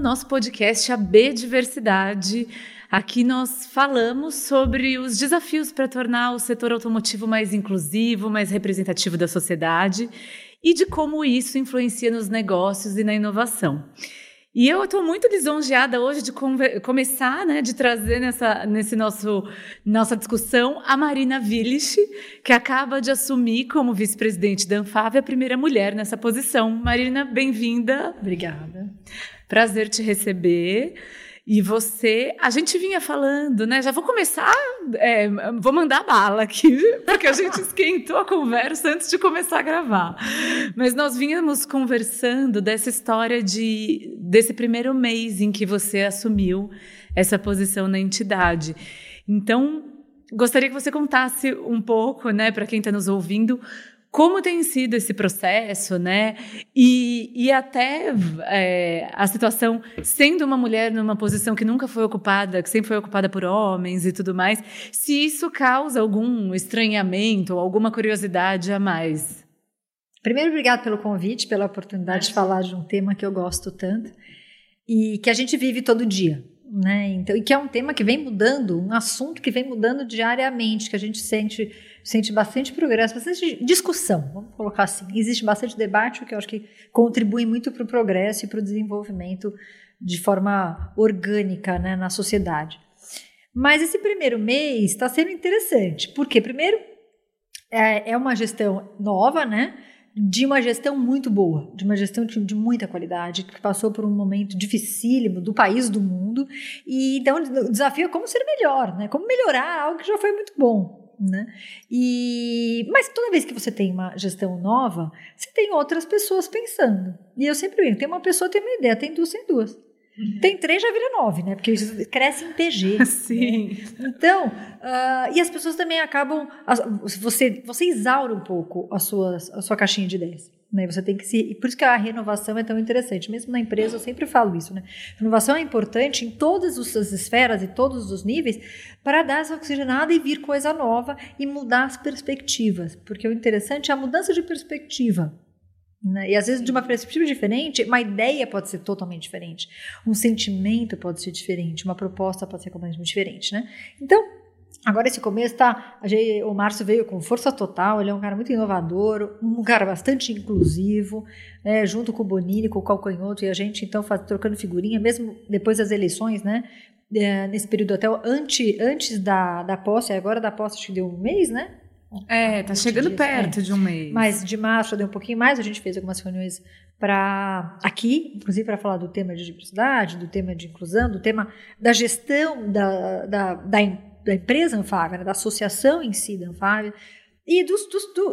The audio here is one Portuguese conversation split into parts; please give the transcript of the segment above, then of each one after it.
nosso podcast AB Diversidade. Aqui nós falamos sobre os desafios para tornar o setor automotivo mais inclusivo, mais representativo da sociedade e de como isso influencia nos negócios e na inovação. E eu estou muito lisonjeada hoje de começar, né, de trazer nessa nesse nosso nossa discussão a Marina Willich, que acaba de assumir como vice-presidente da Anfave a primeira mulher nessa posição. Marina, bem-vinda. Obrigada. Prazer te receber. E você, a gente vinha falando, né? Já vou começar, é, vou mandar bala aqui, porque a gente esquentou a conversa antes de começar a gravar. Mas nós vínhamos conversando dessa história de desse primeiro mês em que você assumiu essa posição na entidade. Então, gostaria que você contasse um pouco, né, para quem está nos ouvindo, como tem sido esse processo, né? E, e até é, a situação sendo uma mulher numa posição que nunca foi ocupada, que sempre foi ocupada por homens e tudo mais, se isso causa algum estranhamento ou alguma curiosidade a mais. Primeiro, obrigado pelo convite, pela oportunidade de falar de um tema que eu gosto tanto e que a gente vive todo dia. Né? Então, e que é um tema que vem mudando, um assunto que vem mudando diariamente, que a gente sente sente bastante progresso, bastante discussão, vamos colocar assim. Existe bastante debate, o que eu acho que contribui muito para o progresso e para o desenvolvimento de forma orgânica né, na sociedade. Mas esse primeiro mês está sendo interessante, porque, primeiro, é, é uma gestão nova, né? de uma gestão muito boa, de uma gestão de, muita qualidade, que passou por um momento dificílimo do país, do mundo, e então o desafio é como ser melhor, né? Como melhorar algo que já foi muito bom. Né? E mas toda vez que você tem uma gestão nova, você tem outras pessoas pensando. E eu sempre digo, tem uma pessoa tem uma ideia, tem duas, tem duas. Uhum. Tem três, já vira nove, né? Porque cresce em PG. Né? Sim. Né? Então, uh, e as pessoas também acabam. Você, você exaura um pouco a sua, a sua caixinha de ideias. Né? Você tem que se. E por isso que a renovação é tão interessante. Mesmo na empresa, eu sempre falo isso, né? Renovação é importante em todas as esferas e todos os níveis para dar essa oxigenada e vir coisa nova e mudar as perspectivas. Porque o interessante é a mudança de perspectiva. Né? E às vezes, de uma perspectiva diferente, uma ideia pode ser totalmente diferente, um sentimento pode ser diferente, uma proposta pode ser completamente diferente. Né? Então, Agora esse começo tá, o Márcio veio com força total, ele é um cara muito inovador, um cara bastante inclusivo, né, junto com o Bonini, com o Calcanhoto e a gente então faz, trocando figurinha, mesmo depois das eleições, né, é, nesse período até antes, antes da, da posse, agora da posse acho que deu um mês, né? É, tá chegando dias, perto é. de um mês. Mas de março deu um pouquinho mais, a gente fez algumas reuniões para aqui, inclusive para falar do tema de diversidade, do tema de inclusão, do tema da gestão da, da, da, da empresa Anfávia, né, da associação em si da Anfávia, e do,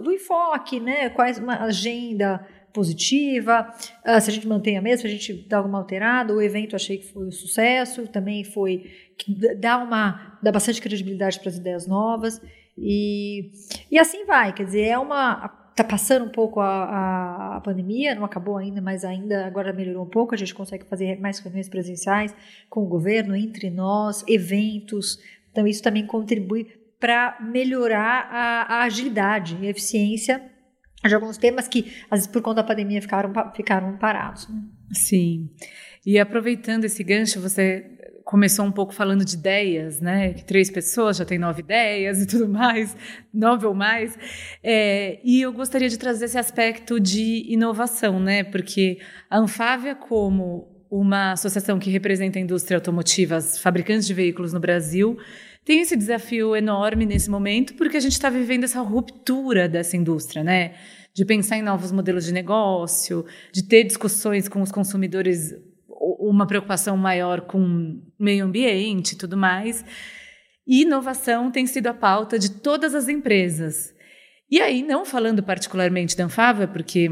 do, enfoque, né? Quais uma agenda positiva, uh, se a gente mantém a mesma, se a gente dá alguma alterada, o evento achei que foi um sucesso, também foi dá uma dá bastante credibilidade para as ideias novas. E, e assim vai, quer dizer, é uma. Tá passando um pouco a, a, a, pandemia, não acabou ainda, mas ainda agora melhorou um pouco. A gente consegue fazer mais reuniões presenciais com o governo, entre nós, eventos. Então, isso também contribui para melhorar a, a agilidade e eficiência de alguns temas que, às vezes, por conta da pandemia, ficaram, ficaram parados. Né? Sim. E aproveitando esse gancho, você começou um pouco falando de ideias, né? Que três pessoas já têm nove ideias e tudo mais, nove ou mais. É, e eu gostaria de trazer esse aspecto de inovação, né? Porque a Anfávia, como uma associação que representa a indústria automotiva, as fabricantes de veículos no Brasil, tem esse desafio enorme nesse momento, porque a gente está vivendo essa ruptura dessa indústria, né? De pensar em novos modelos de negócio, de ter discussões com os consumidores uma preocupação maior com meio ambiente e tudo mais. E inovação tem sido a pauta de todas as empresas. E aí, não falando particularmente da Anfávia, porque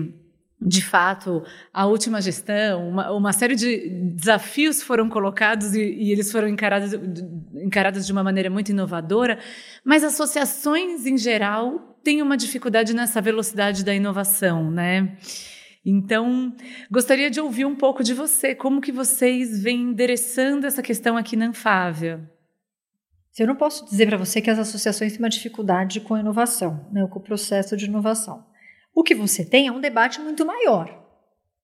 de fato, a última gestão, uma, uma, série de desafios foram colocados e, e, eles foram encarados, encarados de uma maneira muito inovadora, mas associações em geral têm uma dificuldade nessa velocidade da inovação, né? Então, gostaria de ouvir um pouco de você, como que vocês vêm endereçando essa questão aqui na Anfávia? Eu não posso dizer para você que as associações têm uma dificuldade com a inovação, né, com o processo de inovação. O que você tem é um debate muito maior.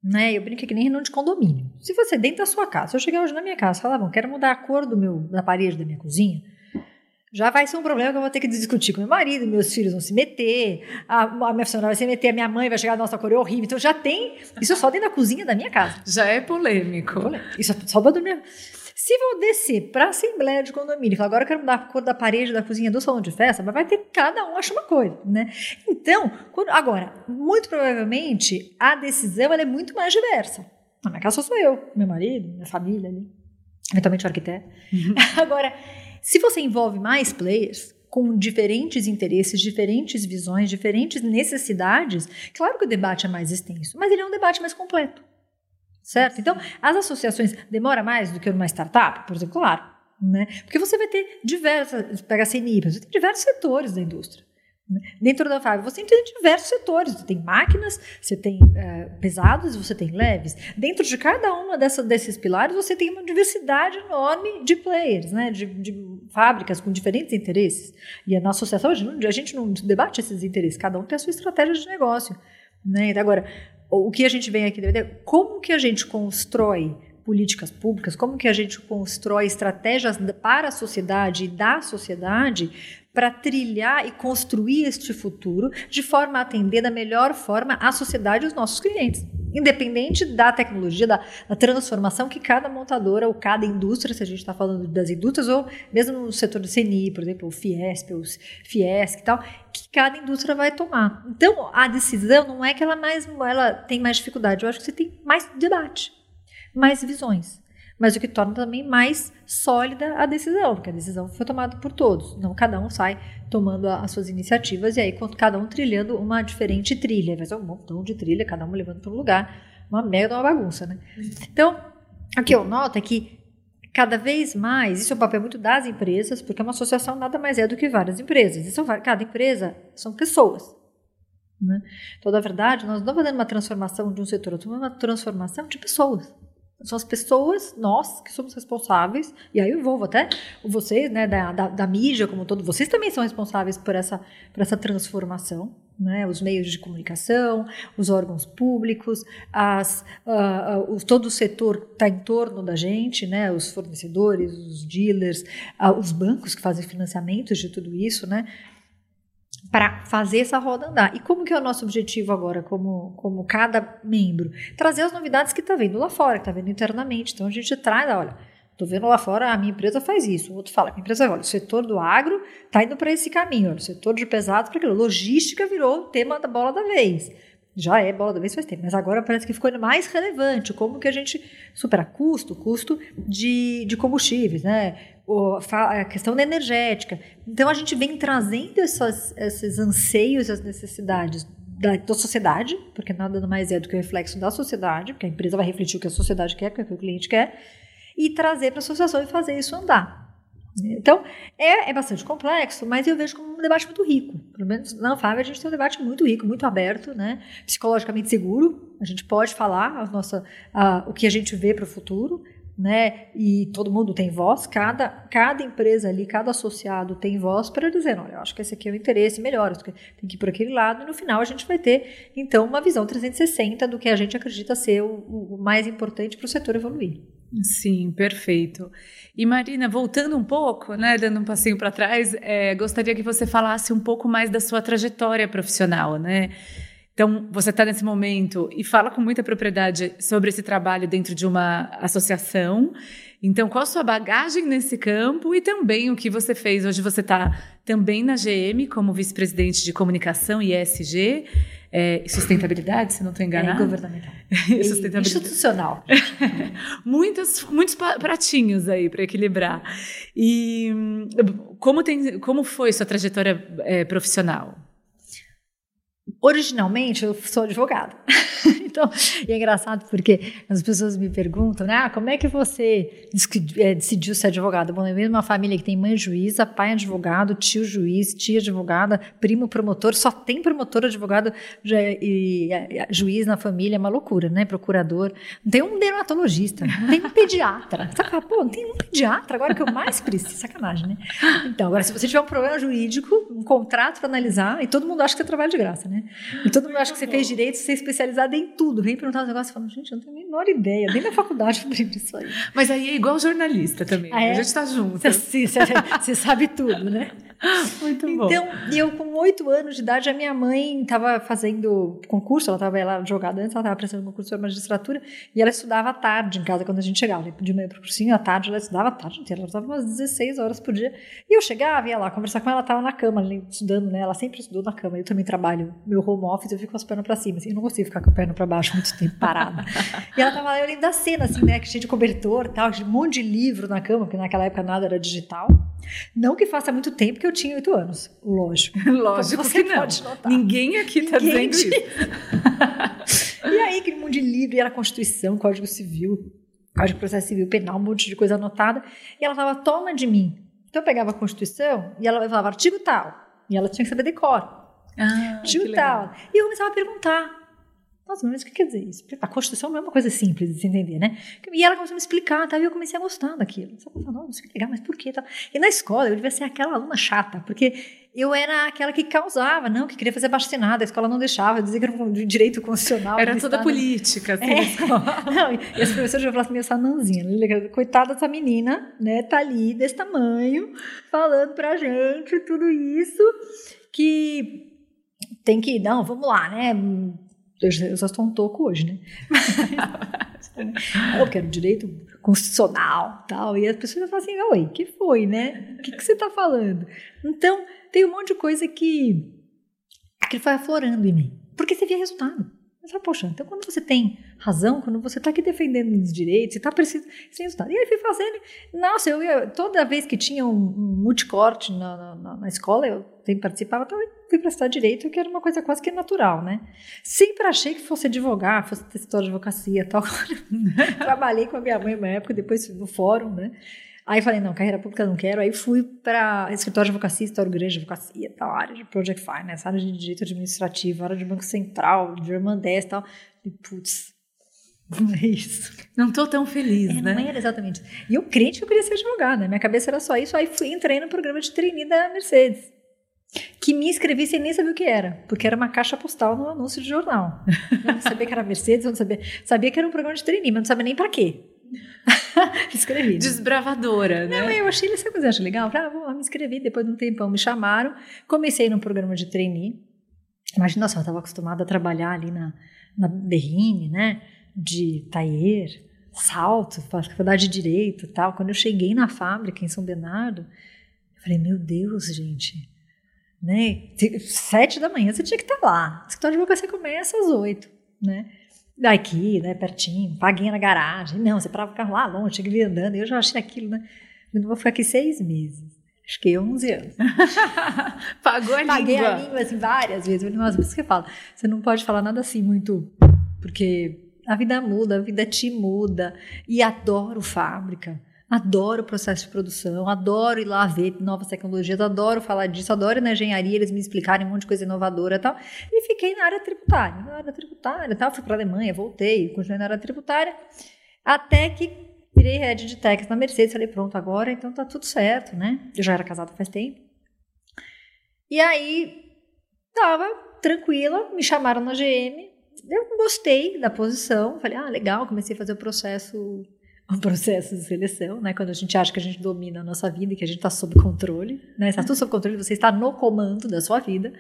Né? Eu brinco que nem reunião de condomínio. Se você dentro da sua casa, se eu chegar hoje na minha casa e falar, bom, quero mudar a cor do meu, da parede da minha cozinha, já vai ser um problema que eu vou ter que discutir com meu marido, meus filhos vão se meter, a, a minha funcionária vai se meter, a minha mãe vai chegar, nossa, cor é horrível. Então já tem, isso só dentro da cozinha da minha casa. Já é polêmico. Isso é só para dormir. Se vou descer para a assembleia de condomínio e falar, agora eu quero mudar a cor da parede da cozinha do salão de festa, mas vai ter cada um acha uma coisa, né? Então, quando, agora, muito provavelmente a decisão é muito mais diversa. Na minha casa sou eu, meu marido, minha família ali, eventualmente o arquiteto. Uhum. Agora, se você envolve mais players com diferentes interesses, diferentes visões, diferentes necessidades, claro que o debate é mais extenso, mas ele é um debate mais completo. Certo? Então, as associações demora mais do que uma startup, por exemplo, claro, né? Porque você vai ter diversas, pega a CNI, você tem diversos setores da indústria. Né? Dentro da fábrica, você tem diversos setores. Você tem máquinas, você tem é, pesados, você tem leves. Dentro de cada uma desses pilares, você tem uma diversidade enorme de players, né? de, de fábricas com diferentes interesses. E na associação, a gente, a gente não debate esses interesses, cada um tem a sua estratégia de negócio. Né? Agora, o que a gente vem aqui, como que a gente constrói políticas públicas, como que a gente constrói estratégias para a sociedade e da sociedade para trilhar e construir este futuro de forma a atender da melhor forma a sociedade e os nossos clientes. Independente da tecnologia, da, da transformação que cada montadora ou cada indústria, se a gente está falando das indústrias, ou mesmo no setor do CNI, por exemplo, o Fiesp, os Fiesc e tal, cada indústria vai tomar. Então, a decisão não é que ela, mais, ela tem mais dificuldade, eu acho que você tem mais debate, mais visões mas o que torna também mais sólida a decisão, porque a decisão foi tomada por todos, não cada um sai tomando as suas iniciativas e aí cada um trilhando uma diferente trilha, vai ser um montão de trilha, cada um levando para um lugar, uma mega uma bagunça, né? Então, o que eu noto é que cada vez mais, isso é um papel muito das empresas, porque uma associação nada mais é do que várias empresas, e são, cada empresa são pessoas, né? Então, na verdade, nós não fazendo uma transformação de um setor, estamos fazendo uma transformação de pessoas. São as pessoas, nós, que somos responsáveis, e aí eu envolvo até vocês, né, da, da, da, mídia como todo, vocês também são responsáveis por essa, por essa transformação, né, os meios de comunicação, os órgãos públicos, as, uh, uh, todo o setor está em torno da gente, né, os fornecedores, os dealers, uh, os bancos que fazem financiamentos de tudo isso, né, para fazer essa roda andar. E como que é o nosso objetivo agora, como, como cada membro? Trazer as novidades que está vendo lá fora, que está vendo internamente. Então a gente traz, olha, estou vendo lá fora, a minha empresa faz isso. O outro fala, a minha empresa, olha, o setor do agro está indo para esse caminho, olha, o setor de pesados para aquilo. Logística virou o tema da bola da vez. Já é bola da vez faz tempo, mas agora parece que ficou mais relevante. Como que a gente supera custo, custo de, de combustíveis, né? a questão da energética. Então a gente vem trazendo essas, esses anseios, as necessidades da, da, sociedade, porque nada mais é do que o reflexo da sociedade, porque a empresa vai refletir o que a sociedade quer, o que o cliente quer, e trazer para a associação e fazer isso andar. Então, é, é bastante complexo, mas eu vejo como um debate muito rico. Pelo menos na Fábio a gente tem um debate muito rico, muito aberto, né? psicologicamente seguro. A gente pode falar a nossa, a, o que a gente vê para o futuro, né? E todo mundo tem voz, cada, cada empresa ali, cada associado tem voz para dizer, olha, eu acho que esse aqui é o interesse melhor, tem que ir por aquele lado, e no final a gente vai ter, então, uma visão 360 do que a gente acredita ser o, o mais importante para o setor evoluir. Sim, perfeito. E Marina, voltando um pouco, né, dando um passinho para trás, é, gostaria que você falasse um pouco mais da sua trajetória profissional, né? Então, você está nesse momento e fala com muita propriedade sobre esse trabalho dentro de uma associação. Então, qual a sua bagagem nesse campo e também o que você fez? Hoje você está também na GM como vice-presidente de comunicação e ESG. É, sustentabilidade, se não estou enganada. É, governamental. sustentabilidade. Institucional. muitos, muitos pratinhos aí para equilibrar. E como, tem, como foi sua trajetória é, profissional? Originalmente eu sou advogada. então, e é engraçado porque as pessoas me perguntam, né? Ah, como é que você é, decidiu ser advogada? Bom, eu venho de uma família que tem mãe juíza, pai advogado, tio juiz, tia advogada, primo promotor, só tem promotor, advogado e juiz na família, é uma loucura, né? Procurador. Não tem um dermatologista, não tem um pediatra. Fala, pô, não tem um pediatra agora que eu mais preciso. Sacanagem, né? Então, agora, se você tiver um problema jurídico, um contrato para analisar, e todo mundo acha que é trabalho de graça, né? E todo mundo acha que você fez direito, você é especializado em tudo. Vem perguntar os negócios e fala, gente, eu não tenho a menor ideia. Nem na faculdade eu aprendi isso aí. Mas aí é igual jornalista também. Ah, é? A gente tá junto. Você sabe tudo, né? Muito bom. Então, eu com oito anos de idade, a minha mãe estava fazendo concurso, ela estava lá jogada antes, ela estava prestando concurso para magistratura, e ela estudava à tarde em casa quando a gente chegava. De manhã para o cursinho, à tarde, ela estudava a tarde inteira, ela estava umas 16 horas por dia. E eu chegava, ia lá conversar com ela, estava na cama, estudando, né? Ela sempre estudou na cama. Eu também trabalho meu home office, eu fico com as pernas para cima, assim, eu não consigo ficar com a perna para baixo muito tempo parada. e ela estava lá, eu lembro da cena, assim, né? Que cheia de cobertor tal, um monte de livro na cama, porque naquela época nada era digital. Não que faça muito tempo que eu tinha oito anos, lógico. Lógico você que não. Pode notar. Ninguém aqui está dizendo isso. e aí, aquele mundo de livro, era a Constituição, Código Civil, Código de Processo Civil, Penal, um monte de coisa anotada. E ela falava, toma de mim. Então eu pegava a Constituição e ela falava artigo tal. E ela tinha que saber decor. Ah. E eu começava a perguntar. Nossa, mas o que quer dizer isso? A Constituição não é uma coisa simples de se entender, né? E ela começou a me explicar, tá? e eu comecei a gostar daquilo. Sabe? Nossa, que legal, mas por quê? Tá? E na escola eu devia ser aquela aluna chata, porque eu era aquela que causava, não, que queria fazer baixinada, a escola não deixava, dizia que era um direito constitucional. Era toda estado. política, assim, é. Não, e as professoras já falavam assim, essa nanzinha, coitada dessa menina, né, tá ali, desse tamanho, falando pra gente tudo isso, que tem que, não, vamos lá, né, eu só estou um toco hoje, né? eu quero direito constitucional tal. E as pessoas falam assim, oi, que foi, né? O que, que você está falando? Então, tem um monte de coisa que, que foi aflorando em mim. Porque você via resultado. Fala, poxa, então quando você tem razão, quando você está aqui defendendo os direitos, você está precisando sem resultado. E aí fui fazendo. Nossa, eu ia, toda vez que tinha um, um multicorte na, na, na, escola, eu sempre participava, então eu fui prestar direito, que era uma coisa quase que natural, né? Sempre achei que fosse advogar, fosse ter história de advocacia tal. Trabalhei com a minha mãe uma época, depois no fórum, né? Aí falei, não, carreira pública não quero. Aí fui para escritório de advocacia, escritório grande de advocacia, tal, área de Project Finance, área de direito administrativo, área de Banco Central, de Irmandés e tal. E putz, não é isso. Não tô tão feliz, é, né? Não era exatamente. E eu crente que eu queria ser advogada, minha cabeça era só isso. Aí fui, entrei no programa de trainee da Mercedes. Que me inscrevi sem nem saber o que era, porque era uma caixa postal no anúncio de jornal. Eu não sabia que era Mercedes, eu não sabia. Sabia que era um programa de trainee, mas não sabia nem para quê. Escrevi. Né? Desbravadora, né? Não, eu achei essa coisa, achei legal. Ah, vou, me inscrevi, depois de um tempão me chamaram. Comecei no programa de trainee. Imagina só, eu estava acostumada a trabalhar ali na, na Berrine, né? De taier, salto, faculdade de direito tal. Quando eu cheguei na fábrica em São Bernardo, eu falei, meu Deus, gente, né? Sete da manhã você tinha que estar lá. O escritório de advocacia começa às oito, né? daqui, né, pertinho, paguinha na garagem. Não, você parava o carro lá longe, tinha que vir andando. Eu já achei aquilo, né? Eu vou ficar aqui seis meses. Acho que 11 anos. Pagou a Paguei língua. a língua, assim, várias vezes. Eu falei, nossa, por isso que eu falo. Você não pode falar nada assim muito... Porque a vida muda, a vida te muda. E adoro fábrica. Adoro o processo de produção, adoro ir lá ver novas tecnologias, adoro falar disso, adoro na engenharia eles me explicarem um monte de coisa inovadora e tal. E fiquei na área tributária, na área tributária tal. Fui para a Alemanha, voltei, continuei na área tributária, até que virei head de techs na Mercedes. Falei, pronto, agora então tá tudo certo, né? Eu já era casada faz tempo. E aí, tava tranquila, me chamaram na GM, eu gostei da posição, falei, ah, legal, comecei a fazer o processo um processo de seleção, né? Quando a gente acha que a gente domina a nossa vida e que a gente está sob controle, né? Está tudo sob controle, você está no comando da sua vida.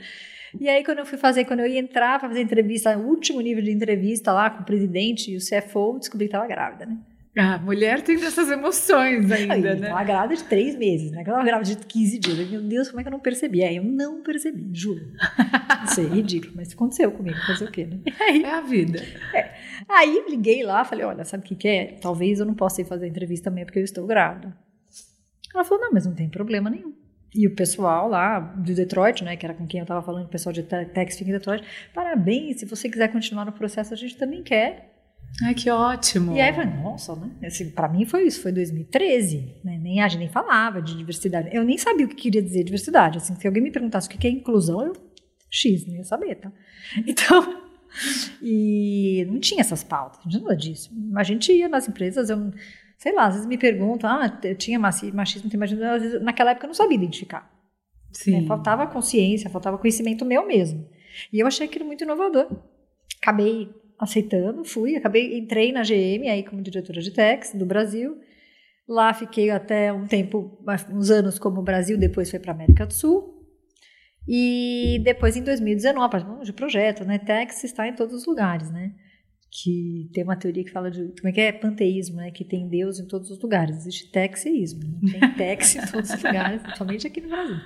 E aí, quando eu fui fazer, quando eu ia entrar para fazer entrevista, o último nível de entrevista lá com o presidente e o CFO, descobri que estava grávida, né? Ah, mulher tem essas emoções ainda, aí, né? Uma grávida de três meses, né? Aquela grávida de 15 dias. Meu Deus, como é que eu não percebi? Aí eu não percebi, juro. Isso é ridículo, mas aconteceu comigo, fazer o quê, né? Aí, é a vida. É. Aí liguei lá, falei, olha, sabe o que, que é? Talvez eu não possa ir fazer a entrevista também porque eu estou grávida. Ela falou, não, mas não tem problema nenhum. E o pessoal lá de Detroit, né, que era com quem eu estava falando, o pessoal de Texting em Detroit, parabéns, se você quiser continuar no processo, a gente também quer. Ai, que ótimo. E aí eu falei, nossa, né? Assim, pra mim foi isso, foi 2013. Né? Nem, a gente nem falava de diversidade. Eu nem sabia o que queria dizer diversidade. Assim, se alguém me perguntasse o que é inclusão, eu X, não ia saber, tá? Então, e não tinha essas pautas, não nada disso. A gente ia nas empresas, eu, sei lá, às vezes me perguntam, ah, eu tinha machismo, tem machismo, às vezes, naquela época eu não sabia identificar. Sim. Né? Faltava consciência, faltava conhecimento meu mesmo. E eu achei aquilo muito inovador. Acabei aceitando, fui, acabei, entrei na GM aí como diretora de Tex do Brasil. Lá fiquei até um tempo, uns anos como Brasil, depois foi para América do Sul. E depois em 2019, de projeto, né? Tex está em todos os lugares, né? Que tem uma teoria que fala de como é que é panteísmo, né? Que tem Deus em todos os lugares. Existe texeísmo, né? tem tex em todos os lugares, somente aqui no Brasil.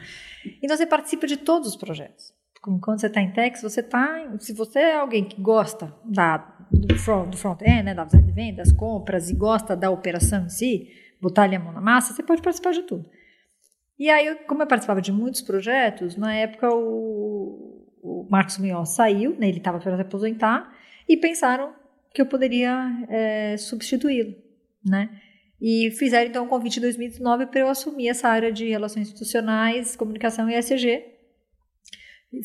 Então você participa de todos os projetos. Quando você está em Tex, você está. Se você é alguém que gosta da, do front-end, front né, das compras e gosta da operação em si, botar ali a mão na massa, você pode participar de tudo. E aí, como eu participava de muitos projetos, na época o, o Marcos Munhoz saiu, né, ele estava para se aposentar, e pensaram que eu poderia é, substituí-lo, né? E fizeram então um convite em 2019 para eu assumir essa área de relações institucionais, comunicação e ESG,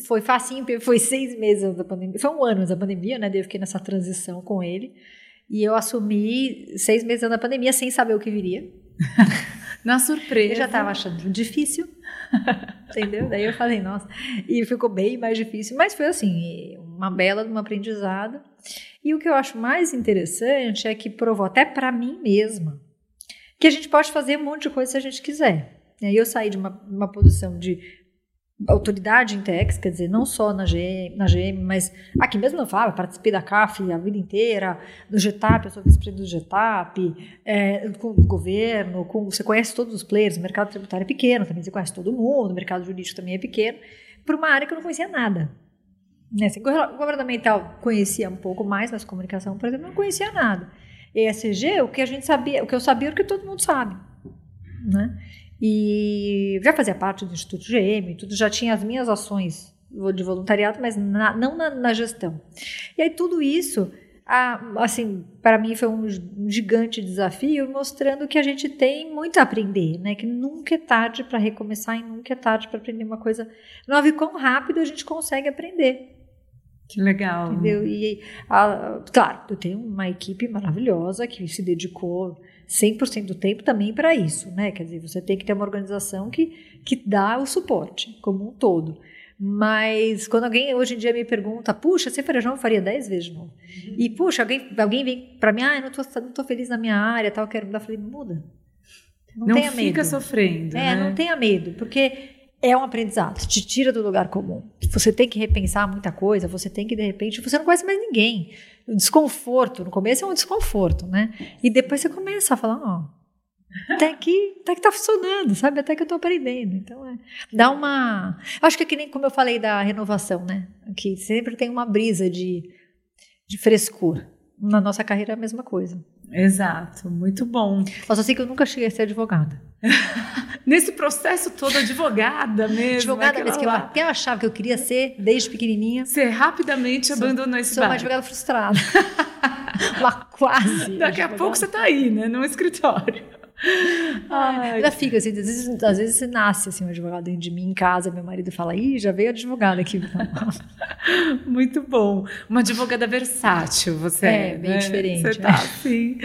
foi facinho, foi seis meses antes da pandemia, foi um ano antes da pandemia, né? Eu fiquei nessa transição com ele. E eu assumi seis meses antes da pandemia sem saber o que viria. Na surpresa. Eu já estava achando difícil, entendeu? Daí eu falei, nossa. E ficou bem mais difícil, mas foi assim, uma bela um aprendizado. E o que eu acho mais interessante é que provou até para mim mesma que a gente pode fazer um monte de coisa se a gente quiser. E aí eu saí de uma, uma posição de autoridade em Tex, quer dizer, não só na GM, na GM mas aqui mesmo eu falo, participei da CAF a vida inteira, do GETAP, eu sou vice-presidente do GETAP, é, com o governo, com, você conhece todos os players, o mercado tributário é pequeno, também você conhece todo mundo, o mercado jurídico também é pequeno, por uma área que eu não conhecia nada. Né? Assim, governamental conhecia um pouco mais, mas comunicação, por exemplo, não conhecia nada. ESG, o que a gente sabia, o que eu sabia era o que todo mundo sabe, né? E já fazia parte do Instituto GM, tudo, já tinha as minhas ações de voluntariado, mas na, não na, na, gestão. E aí tudo isso, assim, para mim foi um gigante desafio, mostrando que a gente tem muito a aprender, né? Que nunca é tarde para recomeçar e nunca é tarde para aprender uma coisa nova e quão rápido a gente consegue aprender. Que legal. Entendeu? E, a, claro, eu tenho uma equipe maravilhosa que se dedicou 100% do tempo também para isso, né? Quer dizer, você tem que ter uma organização que, que dá o suporte como um todo. Mas quando alguém hoje em dia me pergunta, puxa, você feijão eu faria 10 vezes de novo. Uhum. E puxa, alguém, alguém vem para mim, ah, eu não tô, não tô feliz na minha área, tal, quero mudar. Eu falei, muda. Não, não tenha fica medo. sofrendo. É, né? não tenha medo, porque é um aprendizado, te tira do lugar comum. Você tem que repensar muita coisa, você tem que, de repente, você não conhece mais ninguém o desconforto. No começo é um desconforto, né? E depois você começa a falar, ó, até que, até que tá funcionando, sabe? Até que eu tô aprendendo. Então, é, dá uma... Acho que é que nem como eu falei da renovação, né? Que sempre tem uma brisa de, de frescor. Na nossa carreira é a mesma coisa. Exato, muito bom. Eu sei que eu nunca cheguei a ser advogada. Nesse processo todo, advogada mesmo. Advogada mesmo, que eu até achava que eu queria ser desde pequenininha. Você rapidamente sou, abandonou esse Sou uma advogada frustrada. uma quase. Daqui a pouco você está aí, né? No escritório. Ai, ainda fica assim, às vezes, às vezes você nasce assim, um advogado dentro de mim em casa, meu marido fala, ih, já veio advogado aqui. Muito bom. Uma advogada versátil, você é. É, bem né? diferente. Você tá, é. sim.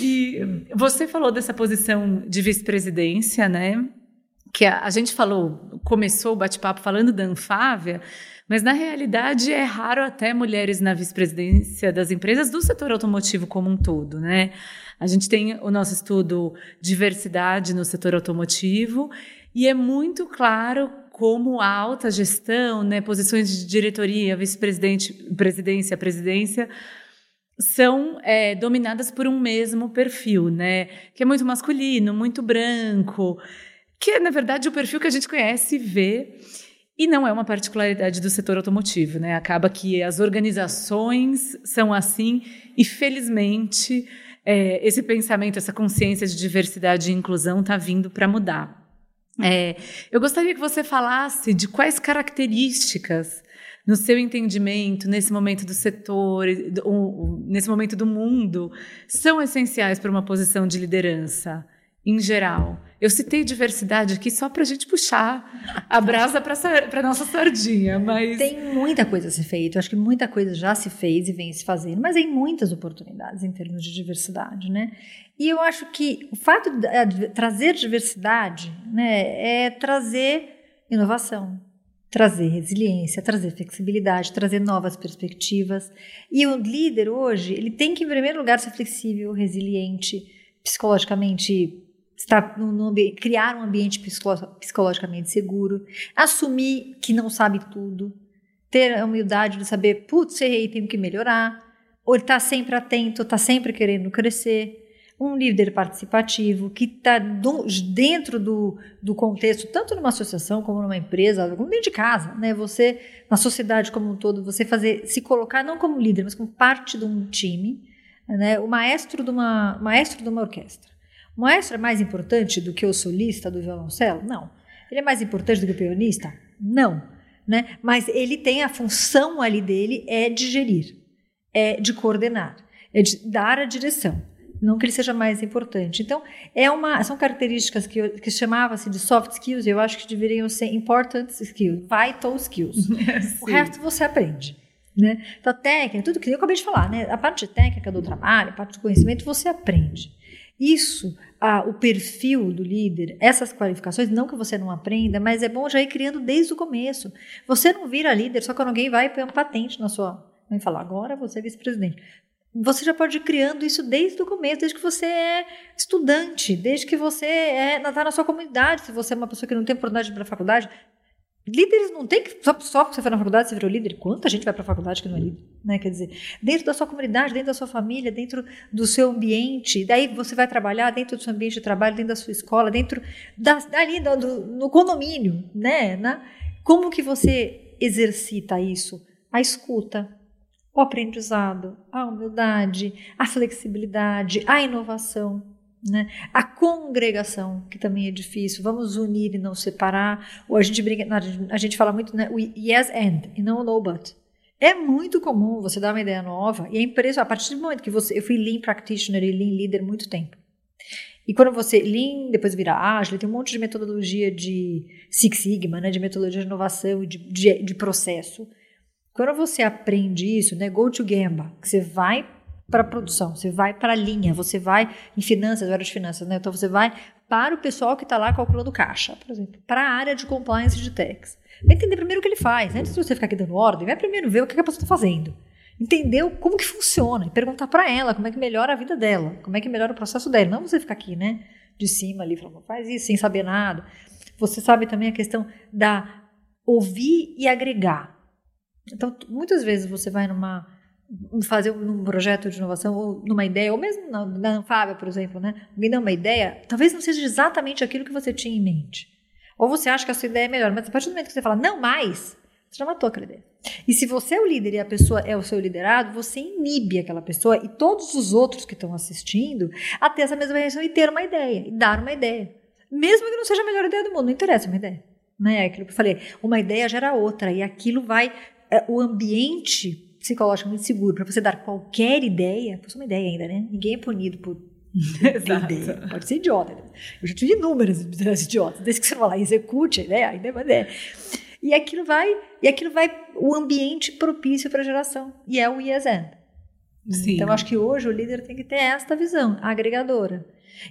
E você falou dessa posição de vice-presidência, né? Que a, a gente falou, começou o bate-papo falando da Anfávia, mas na realidade é raro até mulheres na vice-presidência das empresas do setor automotivo como um todo, né? A gente tem o nosso estudo diversidade no setor automotivo e é muito claro como a alta gestão, né, posições de diretoria, vice-presidente, presidência, presidência, são é, dominadas por um mesmo perfil, né? Que é muito masculino, muito branco, que é, na verdade, o perfil que a gente conhece e vê. E não é uma particularidade do setor automotivo, né? Acaba que as organizações são assim e, felizmente, é, esse pensamento, essa consciência de diversidade e inclusão está vindo para mudar. É, eu gostaria que você falasse de quais características, no seu entendimento, nesse momento do setor, nesse momento do mundo, são essenciais para uma posição de liderança em geral. Eu citei diversidade aqui só para a gente puxar a brasa para a nossa sardinha, mas... Tem muita coisa a ser feita, acho que muita coisa já se fez e vem se fazendo, mas tem muitas oportunidades em termos de diversidade, né? E eu acho que o fato de trazer diversidade né, é trazer inovação, trazer resiliência, trazer flexibilidade, trazer novas perspectivas. E o líder hoje, ele tem que, em primeiro lugar, ser flexível, resiliente, psicologicamente estar no, criar um ambiente psicologicamente seguro, assumir que não sabe tudo, ter a humildade de saber, putz, errei, tenho que melhorar, ou estar tá sempre atento, estar tá sempre querendo crescer. Um líder participativo que está dentro do, do contexto, tanto numa associação como numa empresa, como dentro de casa, né? Você, na sociedade como um todo, você fazer, se colocar não como líder, mas como parte de um time, né? O maestro de uma, maestro de uma orquestra. O maestro é mais importante do que o solista do violoncelo? Não. Ele é mais importante do que o pianista? Não. Né? Mas ele tem a função ali dele é de gerir, é de coordenar, é de dar a direção. Não que ele seja mais importante. Então, é uma, são características que, que chamava-se de soft skills, eu acho que deveriam ser important skills, vital skills. o resto você aprende. Né? Então, a técnica, tudo que eu acabei de falar, né? a parte técnica do trabalho, a parte do conhecimento, você aprende. Isso, ah, o perfil do líder, essas qualificações, não que você não aprenda, mas é bom já ir criando desde o começo. Você não vira líder só quando alguém vai pôr uma patente na sua. Vai falar, agora você é vice-presidente. Você já pode ir criando isso desde o começo, desde que você é estudante, desde que você é, está na sua comunidade. Se você é uma pessoa que não tem oportunidade para a faculdade, Líderes não tem que. Só, só porque você foi na faculdade, você virou líder. Quanta gente vai para a faculdade que não é líder? Né? Quer dizer, dentro da sua comunidade, dentro da sua família, dentro do seu ambiente. Daí você vai trabalhar dentro do seu ambiente de trabalho, dentro da sua escola, dentro da, dali do, no condomínio. Né? Na, como que você exercita isso? A escuta, o aprendizado, a humildade, a flexibilidade, a inovação. Né? A congregação, que também é difícil, vamos unir e não separar. Ou a gente brinca, a gente fala muito né, o yes and e não no but. É muito comum você dar uma ideia nova e a empresa, a partir do momento que você. Eu fui Lean Practitioner e Lean Leader muito tempo. E quando você Lean, depois vira ágil, tem um monte de metodologia de Six Sigma, né, de metodologia de inovação e de, de, de processo. Quando você aprende isso, né, go to Gamba, que você vai para a produção, você vai para a linha, você vai em finanças, área de finanças, né? Então você vai para o pessoal que está lá calculando caixa, por exemplo, para a área de compliance de tax. Vai entender primeiro o que ele faz, antes de você ficar aqui dando ordem, vai primeiro ver o que a pessoa está fazendo. Entender como que funciona e perguntar para ela como é que melhora a vida dela, como é que melhora o processo dela. Não você ficar aqui, né, de cima ali, falando, faz isso, sem saber nada. Você sabe também a questão da ouvir e agregar. Então, muitas vezes você vai numa fazer um projeto de inovação ou numa ideia, ou mesmo na, na por exemplo, né? Alguém dá uma ideia, talvez não seja exatamente aquilo que você tinha em mente. Ou você acha que a sua ideia é melhor, mas a partir do momento que você fala, não mais, você já matou aquela ideia. E se você é o líder e a pessoa é o seu liderado, você inibe aquela pessoa e todos os outros que estão assistindo a ter essa mesma reação e ter uma ideia, e dar uma ideia. Mesmo que não seja a melhor ideia do mundo, não interessa uma ideia. Né? É aquilo que eu falei, uma ideia gera outra, e aquilo vai. É, o ambiente psicologicamente seguro para você dar qualquer ideia, fosse uma ideia ainda, né? Ninguém é punido por ideia. Pode ser idiota. Eu já tive inúmeras ideias idiotas. Desde que você fala, execute a ideia, ainda é uma ideia. E aquilo vai, e aquilo vai o ambiente propício para a geração. E é o IESN. Então, acho que hoje o líder tem que ter esta visão, agregadora.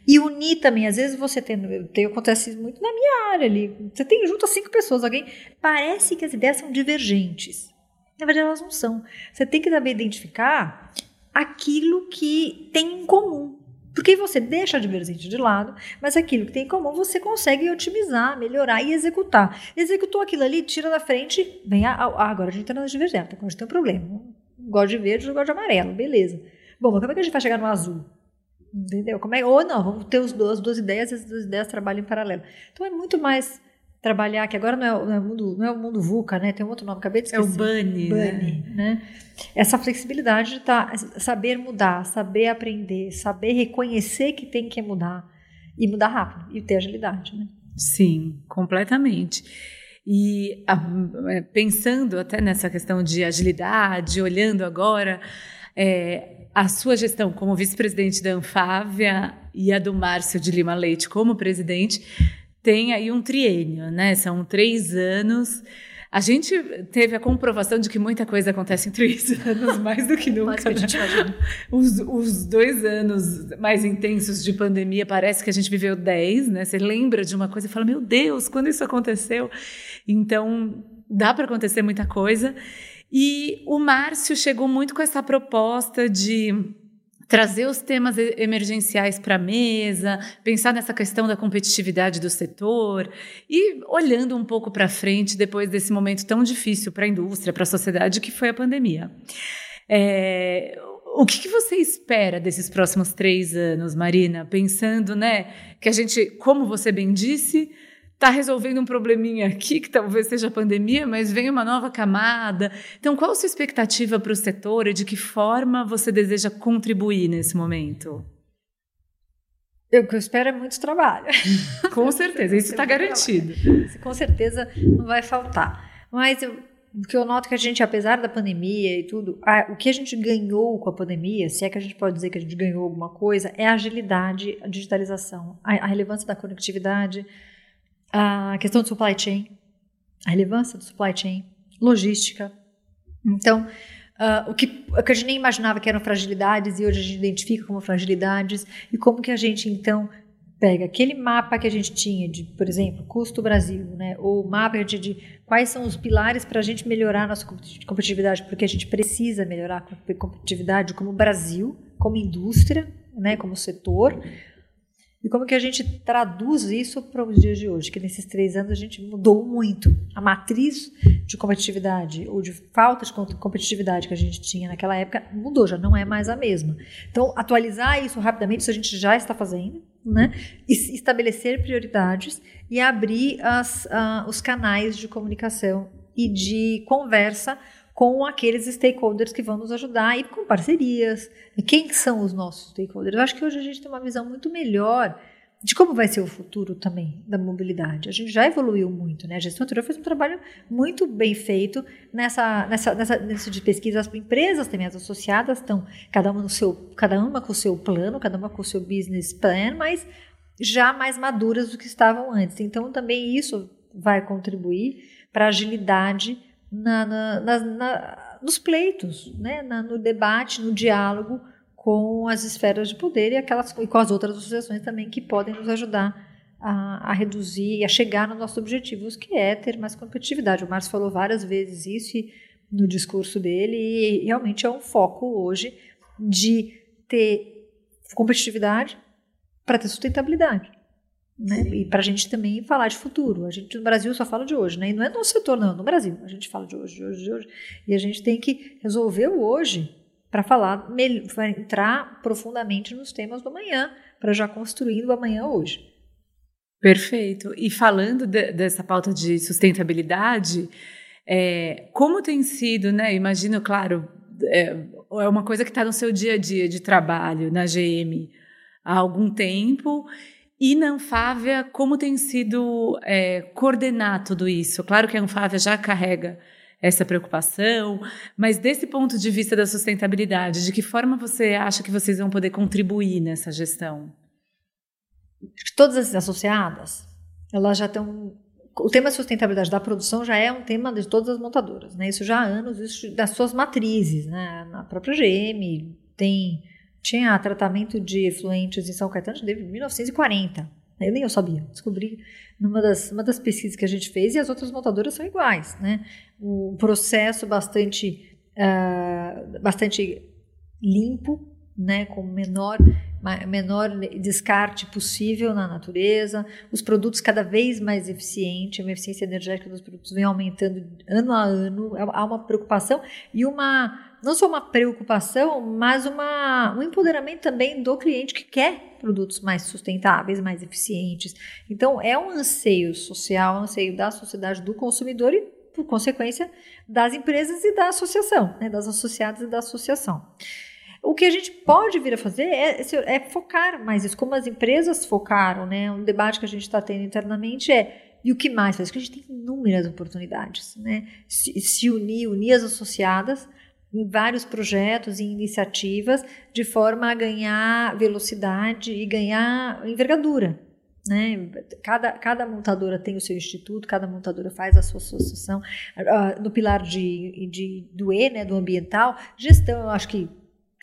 E unir também, às vezes você tem, tem acontece muito na minha área ali. Você tem junto a cinco pessoas, alguém parece que as ideias são divergentes. Na verdade, elas não são. Você tem que saber identificar aquilo que tem em comum. Porque você deixa a divergência de lado, mas aquilo que tem em comum você consegue otimizar, melhorar e executar. Executou aquilo ali, tira da frente, vem a, a, agora a gente está na divergência, agora a gente tem um problema. Gosto de verde, gosto de amarelo, beleza. Bom, mas como é que a gente vai chegar no azul? Entendeu? Como é, ou não, vamos ter os as duas ideias e as duas ideias trabalham em paralelo. Então é muito mais trabalhar, que agora não é, não é, o, mundo, não é o mundo VUCA, né? Tem um outro nome, acabei de esquecer. É o BANI. BANI, né? né? Essa flexibilidade de tá, saber mudar, saber aprender, saber reconhecer que tem que mudar e mudar rápido e ter agilidade, né? Sim, completamente. E a, é, pensando até nessa questão de agilidade, olhando agora é, a sua gestão como vice-presidente da Anfávia e a do Márcio de Lima Leite como presidente, tem aí um triênio, né? São três anos. A gente teve a comprovação de que muita coisa acontece em três anos, mais do que nunca. que a gente né? os, os dois anos mais intensos de pandemia, parece que a gente viveu dez, né? Você lembra de uma coisa e fala, meu Deus, quando isso aconteceu? Então, dá para acontecer muita coisa. E o Márcio chegou muito com essa proposta de trazer os temas emergenciais para a mesa, pensar nessa questão da competitividade do setor e olhando um pouco para frente depois desse momento tão difícil para a indústria, para a sociedade que foi a pandemia. É, o que, que, você espera desses próximos três anos, Marina? Pensando, né, que a gente, como você bem disse, está resolvendo um probleminha aqui, que talvez seja a pandemia, mas vem uma nova camada. Então, qual a sua expectativa para o setor e de que forma você deseja contribuir nesse momento? Eu, que eu espero é muito trabalho. Com certeza, isso está garantido. Com certeza não vai faltar. Mas eu, o que eu noto que a gente, apesar da pandemia e tudo, a, o que a gente ganhou com a pandemia, se é que a gente pode dizer que a gente ganhou alguma coisa, é a agilidade, a digitalização, a, a relevância da conectividade, a questão do supply chain, a relevância do supply chain, logística. Então, uh, o, que, o que a gente nem imaginava que eram fragilidades e hoje a gente identifica como fragilidades. E como que a gente então pega aquele mapa que a gente tinha de, por exemplo, custo Brasil, né, ou mapa de, de quais são os pilares para a gente melhorar a nossa competitividade, porque a gente precisa melhorar a competitividade como Brasil, como indústria, né, como setor, e como que a gente traduz isso para os dias de hoje? Que nesses três anos a gente mudou muito. A matriz de competitividade ou de falta de competitividade que a gente tinha naquela época mudou, já não é mais a mesma. Então, atualizar isso rapidamente, isso a gente já está fazendo, né? Estabelecer prioridades e abrir as, uh, os canais de comunicação e de conversa com aqueles stakeholders que vão nos ajudar e com parcerias. E quem são os nossos stakeholders? Eu acho que hoje a gente tem uma visão muito melhor de como vai ser o futuro também da mobilidade. A gente já evoluiu muito, né? A gestão anterior fez um trabalho muito bem feito nessa, nessa, nessa, nessa de pesquisa. As empresas também, as associadas, estão cada uma, no seu, cada uma com o seu plano, cada uma com o seu business plan, mas já mais maduras do que estavam antes. Então, também isso vai contribuir para a agilidade na, na, na, nos pleitos, né? no debate, no diálogo com as esferas de poder e, aquelas, e com as outras associações também que podem nos ajudar a, a, reduzir e a chegar nos nossos objetivos, que é ter mais competitividade. O Márcio falou várias vezes isso no discurso dele e realmente é um foco hoje de ter competitividade para ter sustentabilidade. Né? E para a gente também falar de futuro. A gente no Brasil só fala de hoje, né? E não é no setor, não, no Brasil. A gente fala de hoje, de hoje, de hoje. E a gente tem que resolver o hoje para falar, para entrar profundamente nos temas do amanhã, para já construindo o amanhã hoje. Perfeito. E falando de, dessa pauta de sustentabilidade, é, como tem sido, né? Imagino, claro, é, é uma coisa que está no seu dia a dia de trabalho na GM há algum tempo e na Anfávia, como tem sido é, coordenar tudo isso? Claro que a Anfávia já carrega essa preocupação, mas desse ponto de vista da sustentabilidade, de que forma você acha que vocês vão poder contribuir nessa gestão? Todas as associadas, elas já estão o tema sustentabilidade da produção já é um tema de todas as montadoras, né? Isso já há anos, isso das suas matrizes, né? Na própria GM tem tinha tratamento de efluentes em São Caetano desde 1940. Eu nem eu sabia, descobri numa das, uma das pesquisas que a gente fez e as outras montadoras são iguais, né? Um processo bastante, uh, bastante limpo, né? Com menor, menor descarte possível na natureza, os produtos cada vez mais eficientes, a eficiência energética dos produtos vem aumentando ano a ano, há uma preocupação e uma não só uma preocupação, mas uma, um empoderamento também do cliente que quer produtos mais sustentáveis, mais eficientes. Então, é um anseio social, um anseio da sociedade, do consumidor e, por consequência, das empresas e da associação, né, das associadas e da associação. O que a gente pode vir a fazer é, é focar mais isso, como as empresas focaram, né? Um debate que a gente está tendo internamente é e o que mais? Porque a gente tem inúmeras oportunidades, né? Se, se unir, unir as associadas em vários projetos e iniciativas de forma a ganhar velocidade e ganhar envergadura. Né? Cada, cada montadora tem o seu instituto, cada montadora faz a sua associação. Uh, no pilar de, de, do E, né, do ambiental, gestão, eu acho que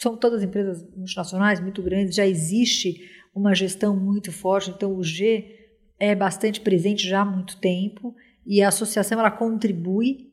são todas empresas multinacionais muito grandes, já existe uma gestão muito forte, então o G é bastante presente já há muito tempo. E a associação ela contribui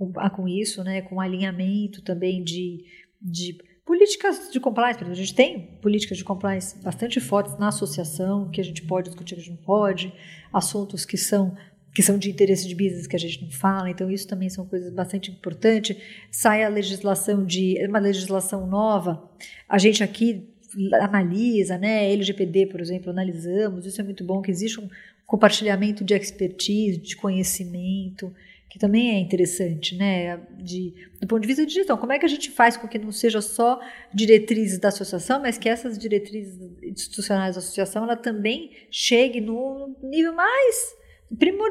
com, com isso, né, com alinhamento também de, de políticas de compliance. A gente tem políticas de compliance bastante fortes na associação, que a gente pode discutir, que a gente não pode, assuntos que são que são de interesse de business que a gente não fala, então isso também são coisas bastante importantes. Sai a legislação de uma legislação nova, a gente aqui analisa, né, LGPD, por exemplo, analisamos, isso é muito bom que existe um compartilhamento de expertise, de conhecimento, que também é interessante, né, de, do ponto de vista de gestão. Como é que a gente faz com que não seja só diretrizes da associação, mas que essas diretrizes institucionais da associação ela também chegue no nível mais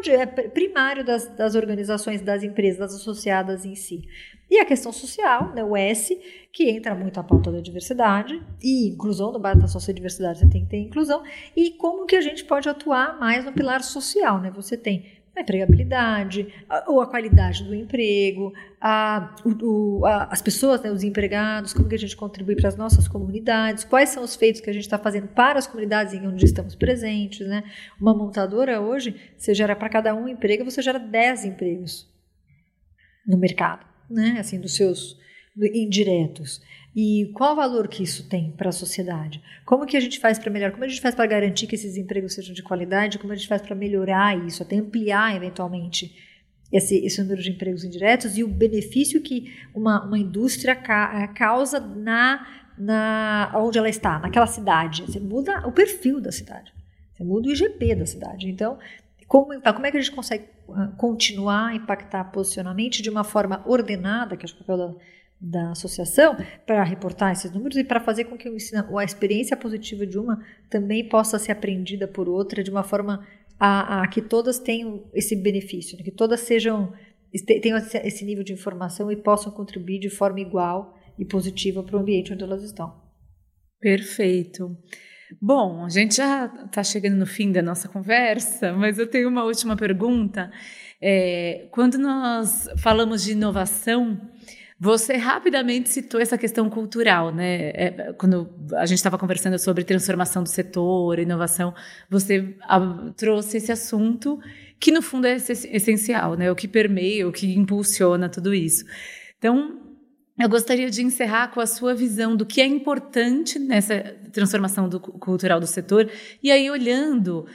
é, primário das, das organizações, das empresas, das associadas em si. E a questão social, né, o S, que entra muito a pauta da diversidade e inclusão, no basta só ser diversidade, você tem que ter inclusão, e como que a gente pode atuar mais no pilar social, né? Você tem a empregabilidade, a, ou a qualidade do emprego, a, o, a, as pessoas, né, os empregados, como que a gente contribui para as nossas comunidades, quais são os feitos que a gente está fazendo para as comunidades em onde estamos presentes. Né? Uma montadora hoje, você gera para cada um emprego, você gera 10 empregos no mercado, né? assim, dos seus indiretos. E qual o valor que isso tem para a sociedade? Como que a gente faz para melhorar? Como a gente faz para garantir que esses empregos sejam de qualidade? Como a gente faz para melhorar isso, até ampliar eventualmente esse, esse, número de empregos indiretos e o benefício que uma, uma indústria ca, causa na, na onde ela está, naquela cidade. Você muda o perfil da cidade, você muda o IGP da cidade. Então, como, como é que a gente consegue continuar a impactar posicionamento de uma forma ordenada, que é o papel da da associação para reportar esses números e para fazer com que a experiência positiva de uma também possa ser aprendida por outra de uma forma a, a que todas tenham esse benefício, né? que todas sejam tenham esse nível de informação e possam contribuir de forma igual e positiva para o ambiente onde elas estão. Perfeito. Bom, a gente já está chegando no fim da nossa conversa, mas eu tenho uma última pergunta. É, quando nós falamos de inovação, você rapidamente citou essa questão cultural, né? É, quando a gente estava conversando sobre transformação do setor, inovação, você a, trouxe esse assunto que no fundo é essencial, né? O que permeia, o que impulsiona tudo isso. Então, eu gostaria de encerrar com a sua visão do que é importante nessa transformação do, cultural do setor, e aí olhando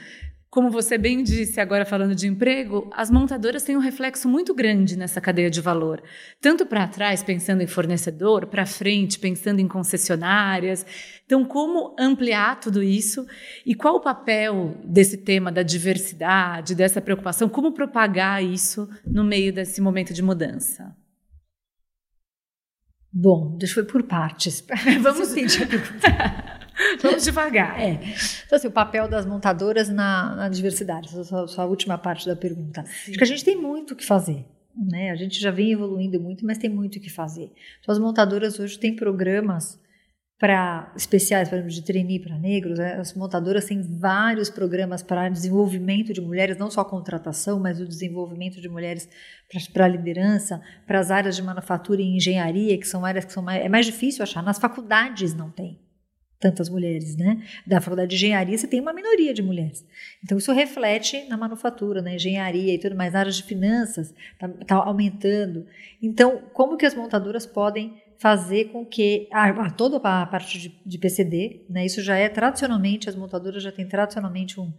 como você bem disse agora falando de emprego, as montadoras têm um reflexo muito grande nessa cadeia de valor. Tanto para trás, pensando em fornecedor, para frente, pensando em concessionárias. Então, como ampliar tudo isso e qual o papel desse tema da diversidade, dessa preocupação, como propagar isso no meio desse momento de mudança? Bom, deixa eu ir por partes. Vamos sentir a pergunta. Vamos devagar. É. Então, assim, o papel das montadoras na, na diversidade, essa é a última parte da pergunta. Sim. Acho que a gente tem muito o que fazer. Né? A gente já vem evoluindo muito, mas tem muito o que fazer. Então, as montadoras hoje têm programas para especiais, por exemplo, de trainee para negros. Né? As montadoras têm vários programas para desenvolvimento de mulheres, não só a contratação, mas o desenvolvimento de mulheres para a liderança, para as áreas de manufatura e engenharia, que são áreas que são mais, é mais difícil achar. Nas faculdades não tem tantas mulheres, né? Da faculdade de engenharia você tem uma minoria de mulheres. Então isso reflete na manufatura, na engenharia e tudo mais, na área de finanças está tá aumentando. Então como que as montadoras podem fazer com que a, toda a parte de, de, PCD, né? Isso já é tradicionalmente as montadoras já têm tradicionalmente um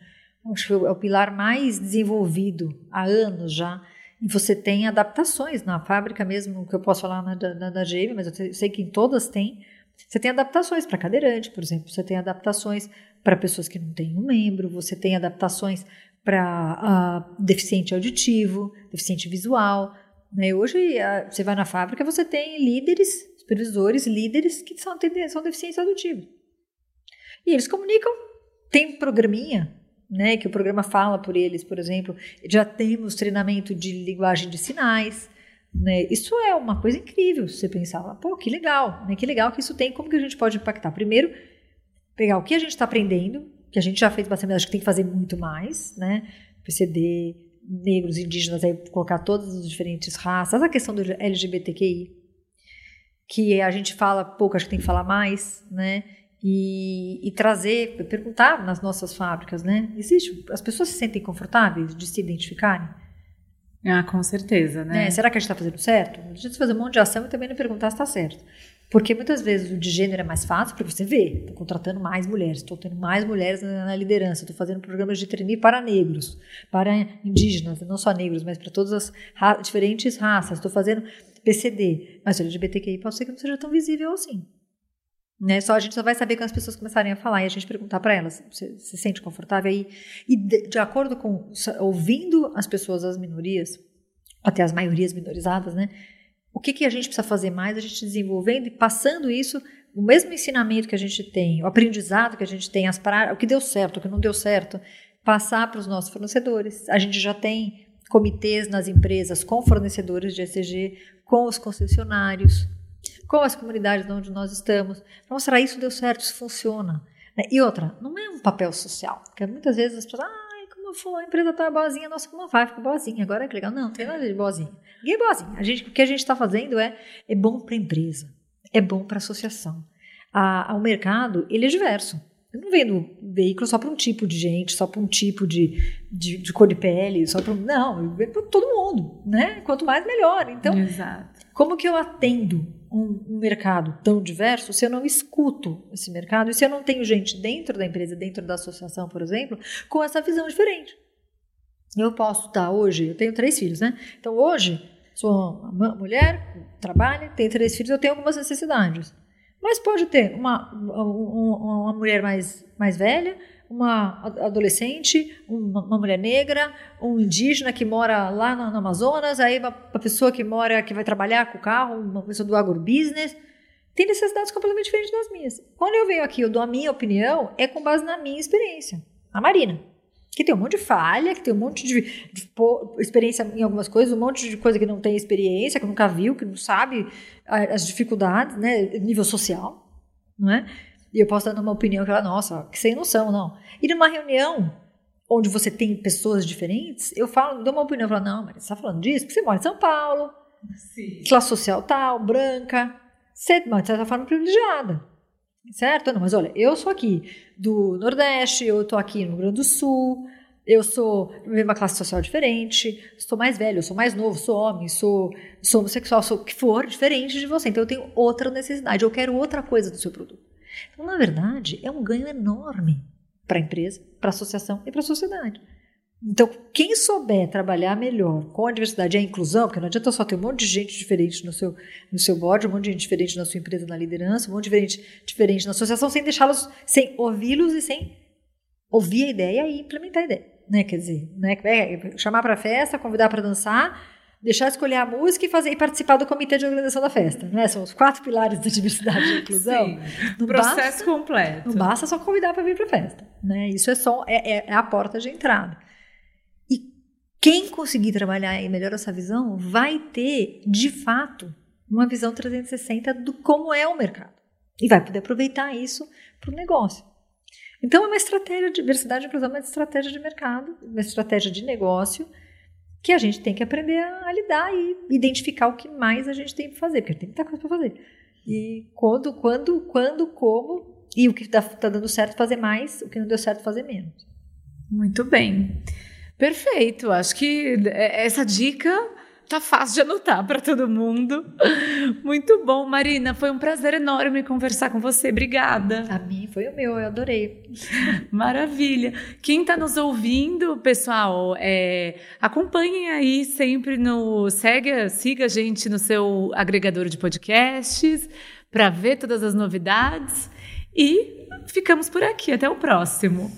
acho que é o pilar mais desenvolvido há anos já. E você tem adaptações na fábrica mesmo, que eu posso falar na, na, da GM, mas eu sei que em todas tem você tem adaptações para cadeirante, por exemplo, você tem adaptações para pessoas que não têm um membro, você tem adaptações para uh, deficiente auditivo, deficiente visual. Né? Hoje, uh, você vai na fábrica, você tem líderes, supervisores, líderes que são, são deficientes auditivos. E eles comunicam, tem programinha, né, que o programa fala por eles, por exemplo. Já temos treinamento de linguagem de sinais. Né? Isso é uma coisa incrível, se você pensar, pô, que legal, né? que legal que isso tem, como que a gente pode impactar? Primeiro, pegar o que a gente está aprendendo, que a gente já fez bastante, acho que tem que fazer muito mais, né? PCD, negros, indígenas, aí colocar todas as diferentes raças, a questão do LGBTQI, que a gente fala pouco, acho que tem que falar mais, né? E, e, trazer, perguntar nas nossas fábricas, né? Existe, as pessoas se sentem confortáveis de se identificarem? Ah, com certeza, né? né? Será que a gente está fazendo certo? A gente fazer um monte de ação e também não perguntar se está certo. Porque muitas vezes o de gênero é mais fácil, porque você vê, estou contratando mais mulheres, estou tendo mais mulheres na, na liderança, estou fazendo programas de trainee para negros, para indígenas, não só negros, mas para todas as ra diferentes raças, estou fazendo PCD, mas o LGBTQI pode ser que não seja tão visível assim. Né? Só a gente só vai saber quando as pessoas começarem a falar e a gente perguntar para elas, você se sente confortável aí? E de, de acordo com ouvindo as pessoas, as minorias, até as maiorias minorizadas, né? O que, que a gente precisa fazer mais? A gente desenvolvendo e passando isso, o mesmo ensinamento que a gente tem, o aprendizado que a gente tem, as pra, o que deu certo, o que não deu certo, passar para os nossos fornecedores. A gente já tem comitês nas empresas com fornecedores de ECG, com os concessionários, com as comunidades onde nós estamos. Mostrar isso deu certo, isso funciona. Né? E outra, não é um papel social, porque muitas vezes as pessoas, ai, como foi, a empresa tá boazinha, nossa, como vai, ficou boazinha, agora é que legal. Não, não tem nada de boazinha. Ninguém é boazinha. A gente, o que a gente está fazendo é, é bom para a empresa, é bom para a associação. A, o mercado, ele é diverso. Eu não vendo veículo só para um tipo de gente, só para um tipo de, de, de, cor de pele, só para não, eu vendo para todo mundo, né? Quanto mais melhor. Então, Exato. como que eu atendo um, um, mercado tão diverso se eu não escuto esse mercado e se eu não tenho gente dentro da empresa, dentro da associação, por exemplo, com essa visão diferente. Eu posso estar hoje, eu tenho três filhos, né? Então hoje sou uma mulher, trabalho, tenho três filhos, eu tenho algumas necessidades. Mas pode ter uma, uma, uma mulher mais, mais velha, uma adolescente, uma, mulher negra, um indígena que mora lá no, Amazonas, aí uma, pessoa que mora, que vai trabalhar com o carro, uma pessoa do agrobusiness, tem necessidades completamente diferentes das minhas. Quando eu venho aqui, eu dou a minha opinião, é com base na minha experiência. A Marina, que tem um monte de falha, que tem um monte de, de, de experiência em algumas coisas, um monte de coisa que não tem experiência, que nunca viu, que não sabe as dificuldades, né, nível social, não é? E eu posso dar uma opinião que ela, nossa, que sem noção, não. E numa reunião onde você tem pessoas diferentes, eu falo, dou uma opinião, eu falo, não, mas você está falando disso porque você mora em São Paulo, Sim. classe social tal, branca, você, mas você está falando privilegiada, certo? Não, mas olha, eu sou aqui do Nordeste, eu estou aqui no Rio Grande do Sul, eu sou de uma classe social diferente, sou mais velho, sou mais novo, sou homem, sou, sou homossexual, sou o que for, diferente de você. Então eu tenho outra necessidade, eu quero outra coisa do seu produto. Então, na verdade, é um ganho enorme para a empresa, para a associação e para a sociedade. Então, quem souber trabalhar melhor com a diversidade e a inclusão, porque não adianta só ter um monte de gente diferente no seu, no seu board, um monte de gente diferente na sua empresa, na liderança, um monte de gente diferente na associação, sem deixá-los, sem ouvi-los e sem ouvir a ideia e implementar a ideia. Né? Quer dizer, né? É, chamar para festa, convidar para dançar, deixar escolher a música e fazer e participar do comitê de organização da festa. Né? São os quatro pilares da diversidade e inclusão. Sim, não processo basta, completo. Não basta só convidar para vir para a festa. Né? Isso é só é, é, é, a porta de entrada. E quem conseguir trabalhar e melhorar essa visão vai ter, de fato, uma visão 360 do como é o mercado. E vai poder aproveitar isso para o negócio. Então, é uma estratégia de diversidade e inclusão, é uma estratégia de mercado, uma estratégia de negócio que a gente tem que aprender a lidar e identificar o que mais a gente tem para fazer, porque tem muita coisa para fazer. E quando, quando, quando, como, e o que está tá dando certo fazer mais, o que não deu certo fazer menos. Muito bem. Perfeito. Acho que essa dica Tá fácil de anotar para todo mundo. Muito bom, Marina. Foi um prazer enorme conversar com você. Obrigada. A mim foi o meu, eu adorei. Maravilha. Quem está nos ouvindo, pessoal, é, acompanhem aí sempre no. Segue, siga a gente no seu agregador de podcasts para ver todas as novidades. E ficamos por aqui. Até o próximo.